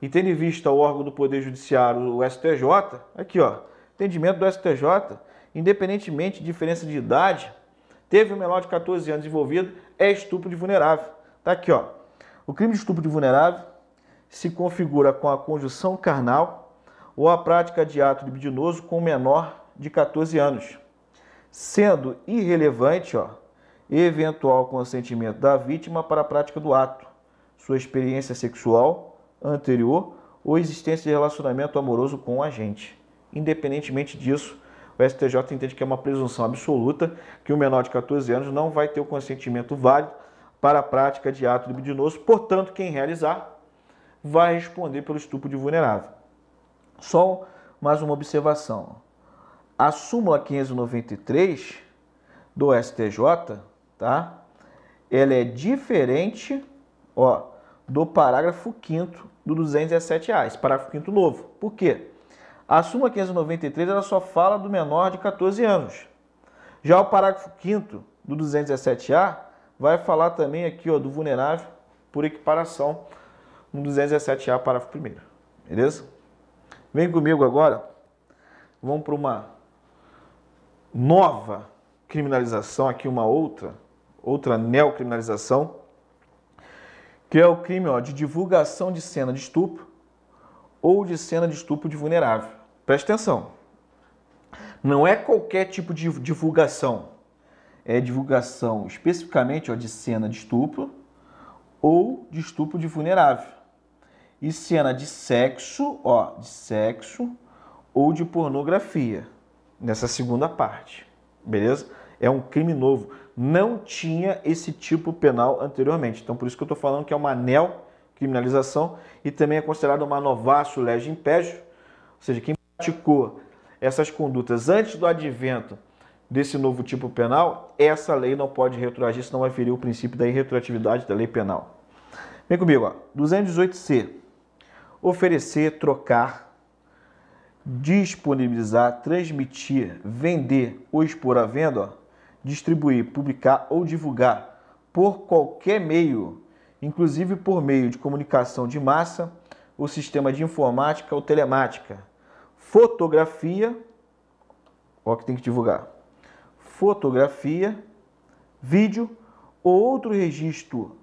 e tendo em vista o órgão do Poder Judiciário, o STJ, aqui ó, entendimento do STJ, independentemente de diferença de idade, teve um menor de 14 anos envolvido, é estupro de vulnerável. Tá aqui ó, o crime de estupro de vulnerável se configura com a conjunção carnal ou a prática de ato libidinoso com menor de 14 anos, sendo irrelevante ó, eventual consentimento da vítima para a prática do ato, sua experiência sexual anterior ou existência de relacionamento amoroso com o agente. Independentemente disso, o STJ entende que é uma presunção absoluta que o menor de 14 anos não vai ter o consentimento válido para a prática de ato libidinoso, portanto, quem realizar vai responder pelo estupro de vulnerável. Só mais uma observação. A súmula 593 do STJ tá? Ela é diferente, ó, do parágrafo 5 do 217 reais, parágrafo 5 novo. Por quê? A súmula 593 ela só fala do menor de 14 anos. Já o parágrafo 5 do 217A vai falar também aqui, ó, do vulnerável por equiparação no 217A, parágrafo 1 Beleza? Vem comigo agora. Vamos para uma nova criminalização aqui, uma outra outra neocriminalização, que é o crime ó, de divulgação de cena de estupro ou de cena de estupro de vulnerável. Preste atenção. Não é qualquer tipo de divulgação. É divulgação especificamente ó, de cena de estupro ou de estupro de vulnerável. E cena de sexo, ó, de sexo ou de pornografia. Nessa segunda parte. Beleza? É um crime novo não tinha esse tipo penal anteriormente. Então, por isso que eu estou falando que é uma criminalização e também é considerado uma novaço legem impédio, ou seja, quem praticou essas condutas antes do advento desse novo tipo penal, essa lei não pode retroagir, senão vai ferir o princípio da irretroatividade da lei penal. Vem comigo, ó. 218C. Oferecer, trocar, disponibilizar, transmitir, vender ou expor à venda, ó, distribuir, publicar ou divulgar por qualquer meio, inclusive por meio de comunicação de massa, o sistema de informática ou telemática, fotografia, ó que tem que divulgar, fotografia, vídeo ou outro registro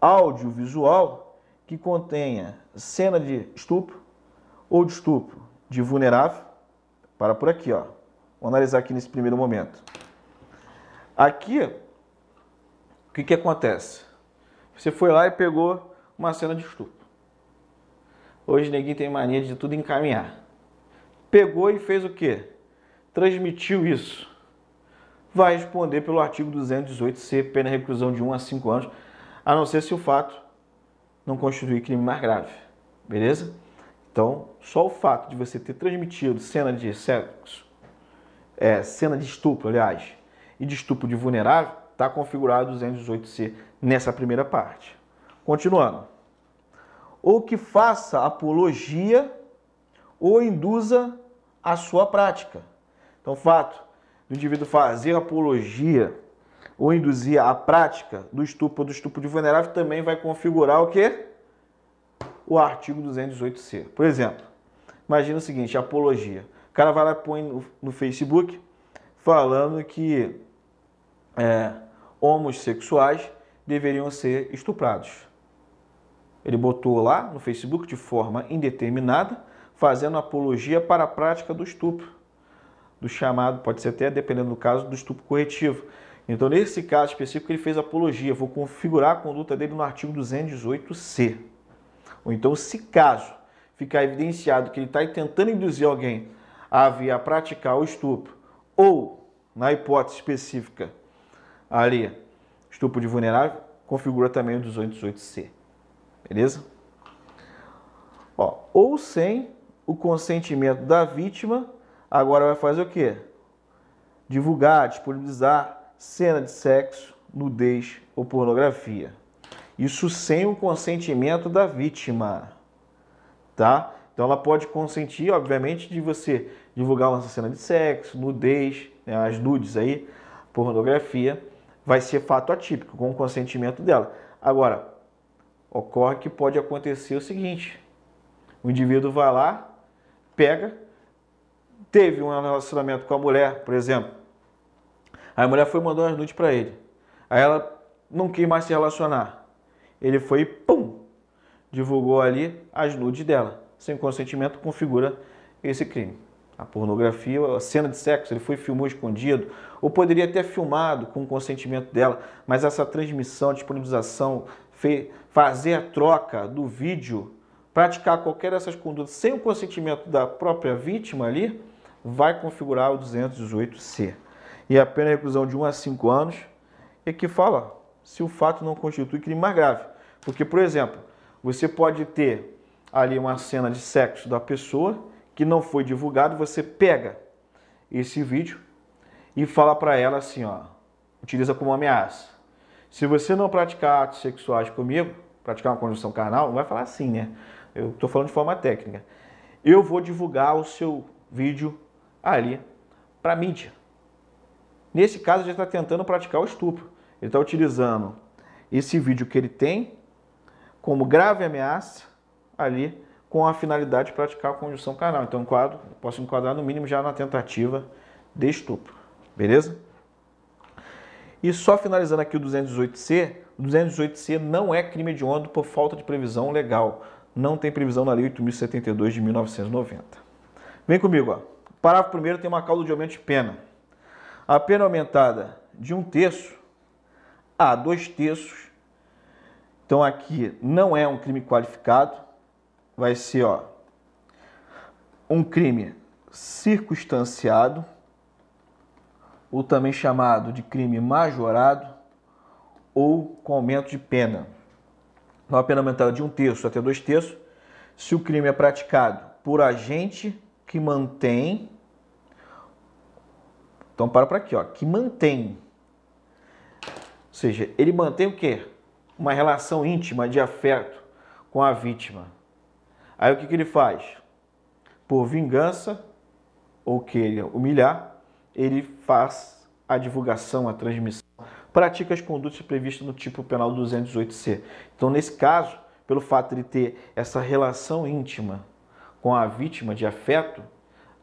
audiovisual que contenha cena de estupro ou de estupro de vulnerável, para por aqui, ó. Vamos analisar aqui nesse primeiro momento. Aqui, o que, que acontece? Você foi lá e pegou uma cena de estupro. Hoje ninguém tem mania de tudo encaminhar. Pegou e fez o quê? Transmitiu isso. Vai responder pelo artigo 218C, pena de reclusão de 1 a 5 anos, a não ser se o fato não constituir crime mais grave. Beleza? Então, só o fato de você ter transmitido cena de sexo, é, cena de estupro, aliás, e de estupro de vulnerável, está configurado 218C nessa primeira parte. Continuando. Ou que faça apologia ou induza a sua prática. Então, o fato do indivíduo fazer apologia ou induzir a prática do estupro ou do estupro de vulnerável também vai configurar o quê? O artigo 218C. Por exemplo, imagina o seguinte, apologia. O cara vai lá e põe no, no Facebook falando que é, homossexuais deveriam ser estuprados. Ele botou lá no Facebook de forma indeterminada, fazendo apologia para a prática do estupro, do chamado, pode ser até, dependendo do caso, do estupro corretivo. Então, nesse caso específico, ele fez apologia. Vou configurar a conduta dele no artigo 218C. Ou então, se caso ficar evidenciado que ele está tentando induzir alguém a vir a praticar o estupro, ou, na hipótese específica, ali estupro de vulnerável, configura também o 218C. Beleza? Ó, ou sem o consentimento da vítima, agora vai fazer o quê? Divulgar, disponibilizar cena de sexo, nudez ou pornografia. Isso sem o consentimento da vítima, tá? Então ela pode consentir, obviamente, de você divulgar uma cena de sexo, nudez, né, as nudes aí, pornografia, vai ser fato atípico, com o consentimento dela. Agora, ocorre que pode acontecer o seguinte: o indivíduo vai lá, pega, teve um relacionamento com a mulher, por exemplo. Aí a mulher foi e mandou as nudes para ele. Aí ela não quis mais se relacionar. Ele foi e pum, divulgou ali as nudes dela. Sem consentimento configura esse crime. A pornografia, a cena de sexo, ele foi filmou escondido, ou poderia ter filmado com o consentimento dela, mas essa transmissão, disponibilização, fazer a troca do vídeo, praticar qualquer dessas condutas sem o consentimento da própria vítima ali, vai configurar o 218C. E a pena de reclusão de 1 a 5 anos é que fala se o fato não constitui crime mais grave. Porque, por exemplo, você pode ter ali uma cena de sexo da pessoa que não foi divulgado, você pega esse vídeo e fala para ela assim, ó, utiliza como ameaça. Se você não praticar atos sexuais comigo, praticar uma conjunção carnal, não vai falar assim, né? Eu estou falando de forma técnica. Eu vou divulgar o seu vídeo ali para mídia. Nesse caso, ele está tentando praticar o estupro. Ele está utilizando esse vídeo que ele tem como grave ameaça ali com a finalidade de praticar a conjunção carnal. Então, enquadro, posso enquadrar no mínimo já na tentativa de estupro. Beleza? E só finalizando aqui o 218C, o 218C não é crime hediondo por falta de previsão legal. Não tem previsão na Lei 8.072 de 1990. Vem comigo, ó. Parágrafo primeiro tem uma causa de aumento de pena. A pena aumentada de um terço a dois terços. Então aqui não é um crime qualificado, vai ser ó, um crime circunstanciado, ou também chamado de crime majorado, ou com aumento de pena. Uma pena aumentada de um terço até dois terços, se o crime é praticado por agente que mantém. Então para para aqui, ó, que mantém. Ou seja, ele mantém o quê? Uma relação íntima de afeto com a vítima. Aí o que, que ele faz? Por vingança ou queira humilhar, ele faz a divulgação, a transmissão, pratica as condutas previstas no tipo penal 218C. Então, nesse caso, pelo fato de ter essa relação íntima com a vítima de afeto,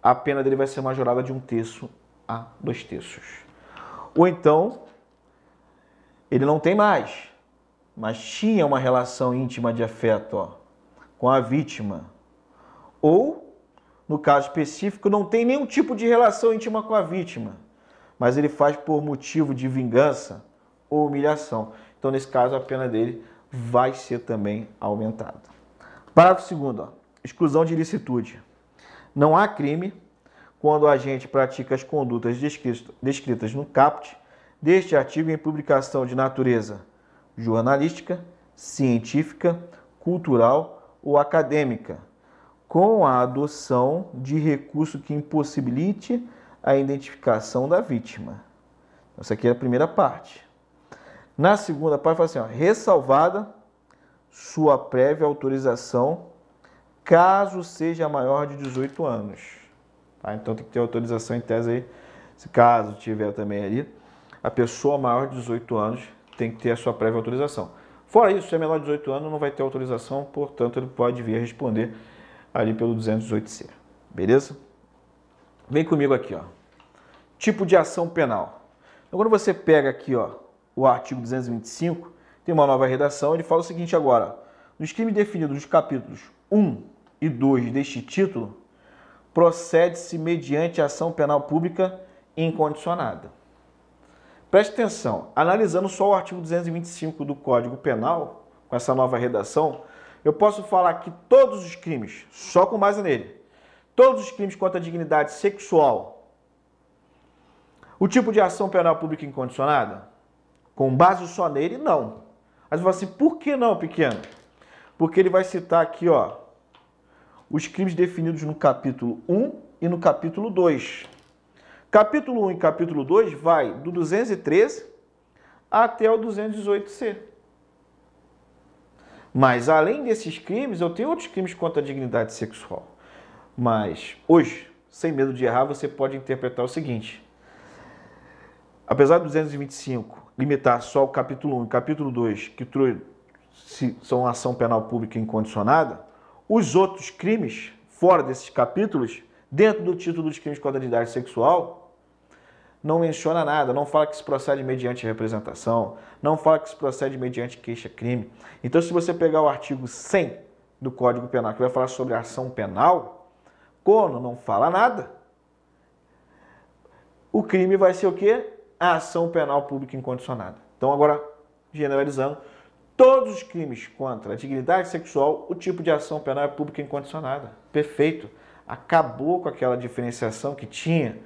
a pena dele vai ser majorada de um terço a dois terços. Ou então, ele não tem mais, mas tinha uma relação íntima de afeto, ó, com a vítima. Ou, no caso específico, não tem nenhum tipo de relação íntima com a vítima, mas ele faz por motivo de vingança ou humilhação. Então, nesse caso, a pena dele vai ser também aumentada. Parágrafo 2 exclusão de ilicitude. Não há crime quando o agente pratica as condutas descritas no caput deste artigo em publicação de natureza jornalística, científica, cultural ou acadêmica, com a adoção de recurso que impossibilite a identificação da vítima. Essa aqui é a primeira parte. Na segunda parte, fala assim: ó, ressalvada sua prévia autorização, caso seja maior de 18 anos. Tá? Então tem que ter autorização em tese aí, se caso tiver também ali. A pessoa maior de 18 anos tem que ter a sua prévia autorização. Fora isso, se é menor de 18 anos, não vai ter autorização, portanto, ele pode vir responder ali pelo 208C. Beleza? Vem comigo aqui, ó. Tipo de ação penal. Então, quando você pega aqui, ó, o artigo 225, tem uma nova redação, ele fala o seguinte agora: nos crimes definidos nos capítulos 1 e 2 deste título, procede-se mediante ação penal pública incondicionada. Preste atenção, analisando só o artigo 225 do Código Penal, com essa nova redação, eu posso falar que todos os crimes, só com base nele, todos os crimes contra a dignidade sexual, o tipo de ação penal pública incondicionada, Com base só nele, não. Aí você assim, por que não, pequeno? Porque ele vai citar aqui, ó, os crimes definidos no capítulo 1 e no capítulo 2. Capítulo 1 e capítulo 2 vai do 213 até o 218c. Mas além desses crimes, eu tenho outros crimes contra a dignidade sexual. Mas hoje, sem medo de errar, você pode interpretar o seguinte: apesar do 225 limitar só o capítulo 1 e capítulo 2, que são ação penal pública incondicionada, os outros crimes, fora desses capítulos, dentro do título dos crimes contra a dignidade sexual, não menciona nada, não fala que se procede mediante representação, não fala que se procede mediante queixa-crime. Então, se você pegar o artigo 100 do Código Penal, que vai falar sobre ação penal, quando não fala nada, o crime vai ser o quê? A ação penal pública incondicionada. Então, agora, generalizando, todos os crimes contra a dignidade sexual, o tipo de ação penal é pública incondicionada. Perfeito. Acabou com aquela diferenciação que tinha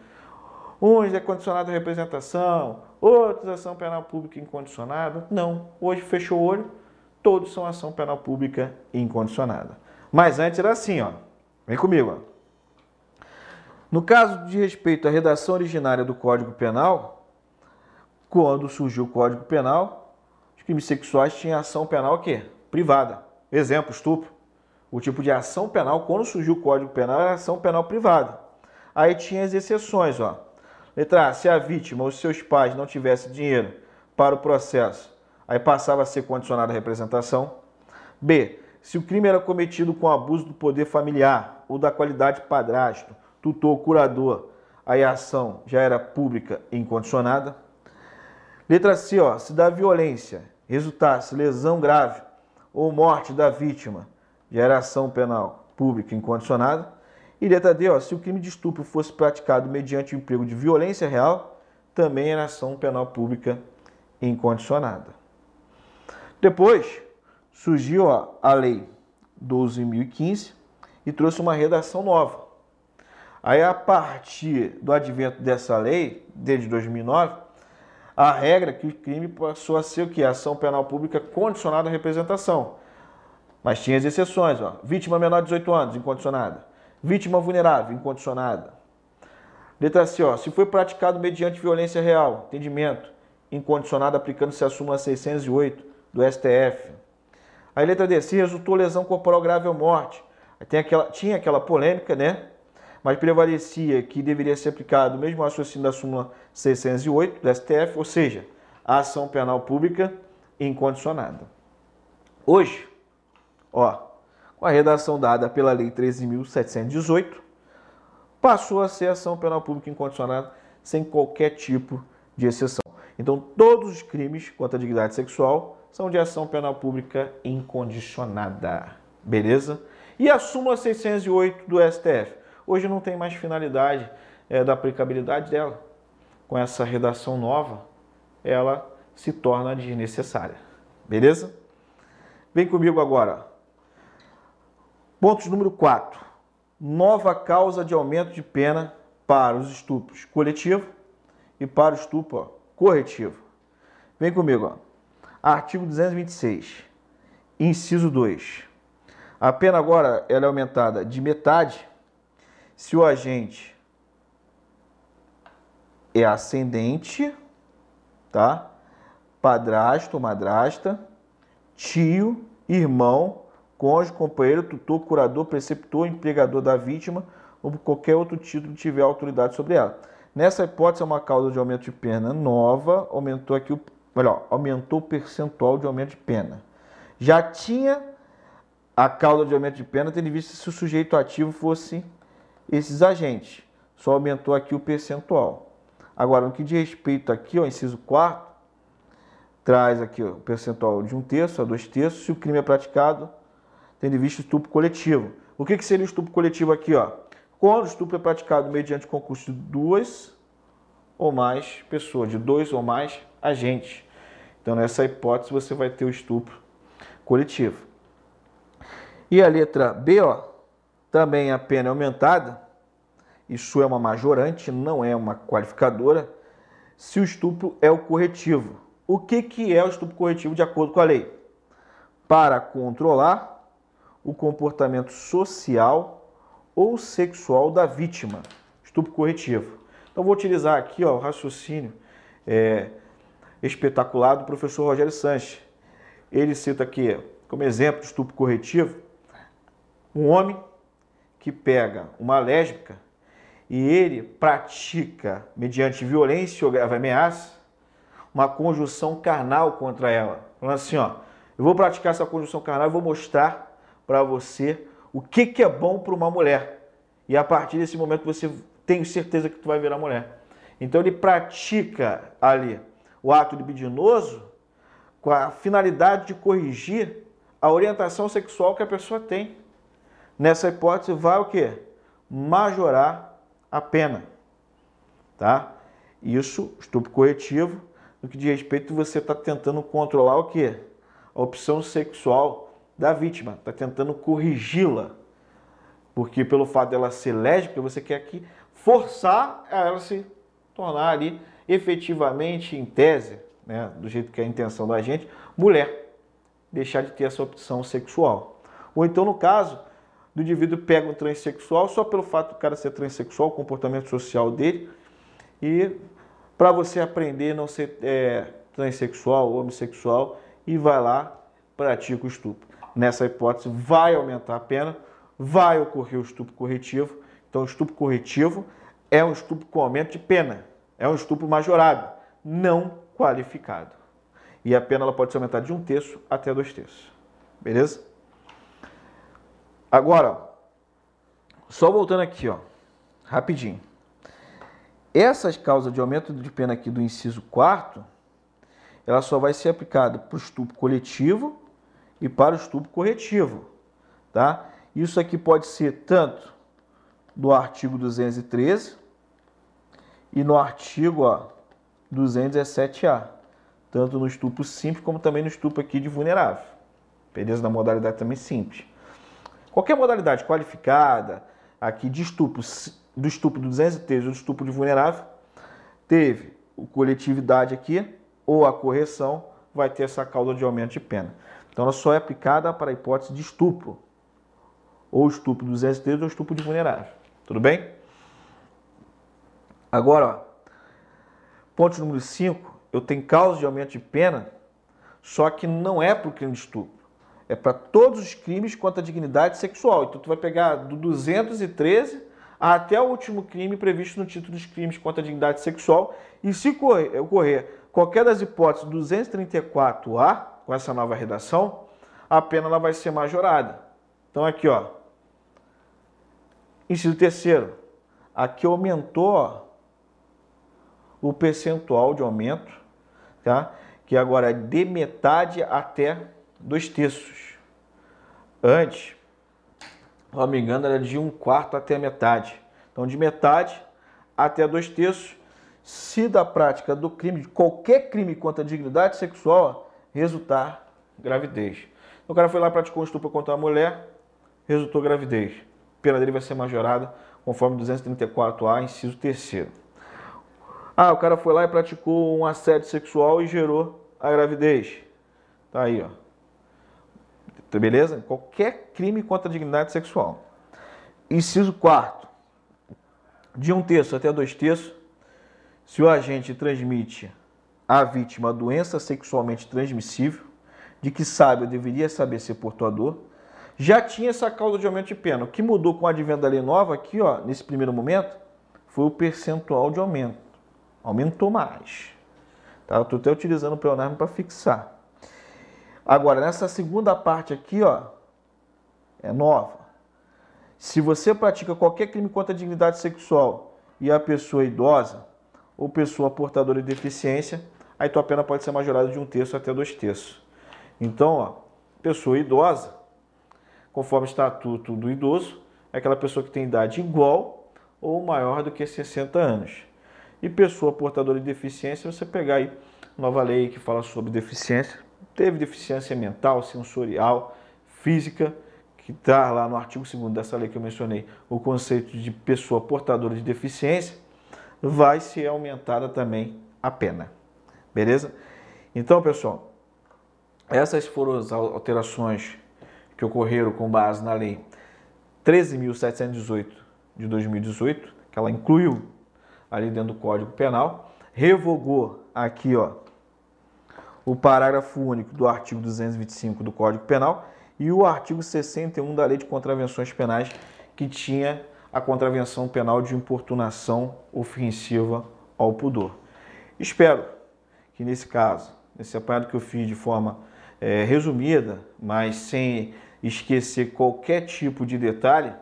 Uns é condicionado à representação, outros ação penal pública incondicionada. Não, hoje fechou o olho, todos são ação penal pública incondicionada. Mas antes era assim, ó. Vem comigo, ó. No caso de respeito à redação originária do Código Penal, quando surgiu o Código Penal, crimes sexuais tinham ação penal o quê? Privada. Exemplo, estupro. O tipo de ação penal, quando surgiu o Código Penal, era ação penal privada. Aí tinha as exceções, ó. Letra A, se a vítima ou seus pais não tivessem dinheiro para o processo, aí passava a ser condicionada a representação. B, se o crime era cometido com abuso do poder familiar ou da qualidade de padrasto, tutor ou curador, aí a ação já era pública e incondicionada. Letra C, ó, se da violência resultasse lesão grave ou morte da vítima, era ação penal pública incondicionada. E D, ó, se o crime de estupro fosse praticado mediante o emprego de violência real, também era ação penal pública incondicionada. Depois surgiu ó, a Lei 12.015 e trouxe uma redação nova. Aí, a partir do advento dessa lei, desde 2009, a regra é que o crime passou a ser o que? Ação penal pública condicionada à representação. Mas tinha as exceções, ó. Vítima menor de 18 anos, incondicionada. Vítima vulnerável, incondicionada. Letra C, ó, se foi praticado mediante violência real, entendimento, incondicionado aplicando-se a súmula 608 do STF. Aí letra D, se resultou lesão corporal grave ou morte. Tem aquela, tinha aquela polêmica, né? Mas prevalecia que deveria ser aplicado o mesmo raciocínio da súmula 608 do STF, ou seja, a ação penal pública incondicionada. Hoje, ó, com a redação dada pela Lei 13.718, passou a ser ação penal pública incondicionada sem qualquer tipo de exceção. Então, todos os crimes contra a dignidade sexual são de ação penal pública incondicionada. Beleza? E a súmula 608 do STF. Hoje não tem mais finalidade é, da aplicabilidade dela. Com essa redação nova, ela se torna desnecessária. Beleza? Vem comigo agora. Pontos número 4. Nova causa de aumento de pena para os estupros coletivo e para o estupro corretivo. Vem comigo. Ó. Artigo 226, inciso 2. A pena agora ela é aumentada de metade se o agente é ascendente, tá? Padrasto madrasta, tio, irmão cônjuge, companheiro, tutor, curador, preceptor, empregador da vítima ou qualquer outro título que tiver autoridade sobre ela. Nessa hipótese, é uma causa de aumento de pena nova, aumentou aqui o, melhor, aumentou o percentual de aumento de pena. Já tinha a causa de aumento de pena, tendo visto se o sujeito ativo fosse esses agentes. Só aumentou aqui o percentual. Agora, no que diz respeito aqui, ao inciso 4 traz aqui ó, o percentual de um terço a dois terços, se o crime é praticado tendo visto estupro coletivo. O que, que seria o estupro coletivo aqui? Ó? Quando o estupro é praticado mediante concurso de duas ou mais pessoas, de dois ou mais agentes. Então, nessa hipótese, você vai ter o estupro coletivo. E a letra B, ó, também a pena é aumentada, isso é uma majorante, não é uma qualificadora, se o estupro é o corretivo. o que, que é o estupro corretivo de acordo com a lei? Para controlar o comportamento social ou sexual da vítima. Estupro corretivo. Então, vou utilizar aqui ó, o raciocínio é, espetacular do professor Rogério Sanches. Ele cita aqui, como exemplo de estupro corretivo, um homem que pega uma lésbica e ele pratica, mediante violência ou grave ameaça, uma conjunção carnal contra ela. Falando assim, ó, eu vou praticar essa conjunção carnal e vou mostrar para você o que, que é bom para uma mulher. E a partir desse momento você tem certeza que tu vai virar mulher. Então ele pratica ali o ato libidinoso com a finalidade de corrigir a orientação sexual que a pessoa tem. Nessa hipótese vai o quê? Majorar a pena, tá? Isso, estupro corretivo, no que diz respeito você está tentando controlar o quê? A opção sexual da vítima, está tentando corrigi-la. Porque pelo fato dela ser lésbica, você quer aqui forçar ela se tornar ali efetivamente, em tese, né, do jeito que é a intenção da gente, mulher. Deixar de ter essa opção sexual. Ou então, no caso, do indivíduo pega um transexual só pelo fato do cara ser transexual, o comportamento social dele, e para você aprender a não ser é, transexual homossexual, e vai lá, pratica o estupro. Nessa hipótese, vai aumentar a pena, vai ocorrer o estupro corretivo. Então, o estupro corretivo é um estupro com aumento de pena, é um estupro majorado, não qualificado. E a pena ela pode ser aumentada de um terço até dois terços. Beleza? Agora, só voltando aqui, ó, rapidinho. Essas causas de aumento de pena aqui do inciso 4 ela só vai ser aplicada para o estupro coletivo e para o estupro corretivo, tá? Isso aqui pode ser tanto do artigo 213 e no artigo ó, 217A, tanto no estupro simples como também no estupro aqui de vulnerável. Beleza? Na modalidade também simples. Qualquer modalidade qualificada aqui de estupro, do estupro do 213 ou do estupro de vulnerável, teve o coletividade aqui ou a correção, vai ter essa causa de aumento de pena. Então ela só é aplicada para a hipótese de estupro, ou estupro do 213 ou estupro de vulnerável. Tudo bem? Agora, ó, ponto número 5, eu tenho causa de aumento de pena, só que não é o crime de estupro é para todos os crimes contra a dignidade sexual. Então tu vai pegar do 213 até o último crime previsto no título dos crimes contra a dignidade sexual e se ocorrer qualquer das hipóteses 234A com essa nova redação, a pena ela vai ser majorada. Então aqui, ó. Inciso terceiro. Aqui aumentou ó, o percentual de aumento, tá? Que agora é de metade até dois terços. Antes, se não me engano, era de um quarto até a metade. Então, de metade até dois terços, se da prática do crime, de qualquer crime contra a dignidade sexual, resultar gravidez. Então, o cara foi lá praticou um estupro contra a mulher, resultou gravidez. A pena dele vai ser majorada conforme 234A, inciso 3 Ah, o cara foi lá e praticou um assédio sexual e gerou a gravidez. Tá aí, ó. Beleza? Qualquer crime contra a dignidade sexual. Inciso 4. De um terço até dois terços, se o agente transmite à vítima doença sexualmente transmissível, de que sabe ou deveria saber ser portador, já tinha essa causa de aumento de pena. O que mudou com a advento da lei nova aqui, ó, nesse primeiro momento, foi o percentual de aumento. Aumentou mais. Tá? Estou até utilizando o pleonasmo para fixar. Agora, nessa segunda parte aqui, ó, é nova. Se você pratica qualquer crime contra a dignidade sexual e a pessoa é idosa ou pessoa portadora de deficiência, aí tua pena pode ser majorada de um terço até dois terços. Então, ó, pessoa idosa, conforme o estatuto do idoso, é aquela pessoa que tem idade igual ou maior do que 60 anos. E pessoa portadora de deficiência, você pegar aí nova lei que fala sobre deficiência, teve deficiência mental, sensorial, física, que está lá no artigo 2 dessa lei que eu mencionei, o conceito de pessoa portadora de deficiência, vai ser aumentada também a pena. Beleza? Então, pessoal, essas foram as alterações que ocorreram com base na lei 13.718 de 2018, que ela incluiu ali dentro do Código Penal, revogou aqui, ó, o parágrafo único do artigo 225 do Código Penal e o artigo 61 da Lei de Contravenções Penais, que tinha a contravenção penal de importunação ofensiva ao pudor. Espero que nesse caso, nesse apanhado que eu fiz de forma é, resumida, mas sem esquecer qualquer tipo de detalhe,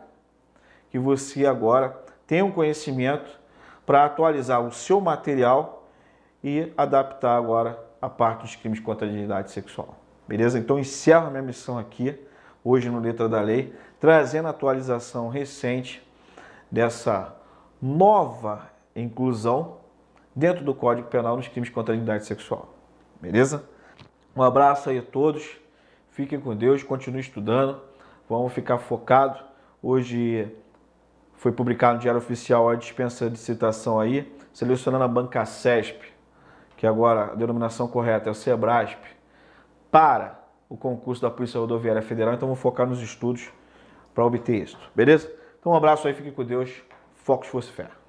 que você agora tenha um conhecimento para atualizar o seu material e adaptar agora a parte dos crimes contra a dignidade sexual. Beleza? Então encerro a minha missão aqui, hoje no Letra da Lei, trazendo a atualização recente dessa nova inclusão dentro do Código Penal nos crimes contra a dignidade sexual. Beleza? Um abraço aí a todos. Fiquem com Deus, continuem estudando. Vamos ficar focados. Hoje foi publicado no Diário Oficial a dispensa de citação aí, selecionando a banca CESP, que agora a denominação correta é o SEBRASP, para o concurso da Polícia Rodoviária Federal. Então vamos focar nos estudos para obter isso. Beleza? Então um abraço aí, fiquem com Deus. Foco, esforço e fé.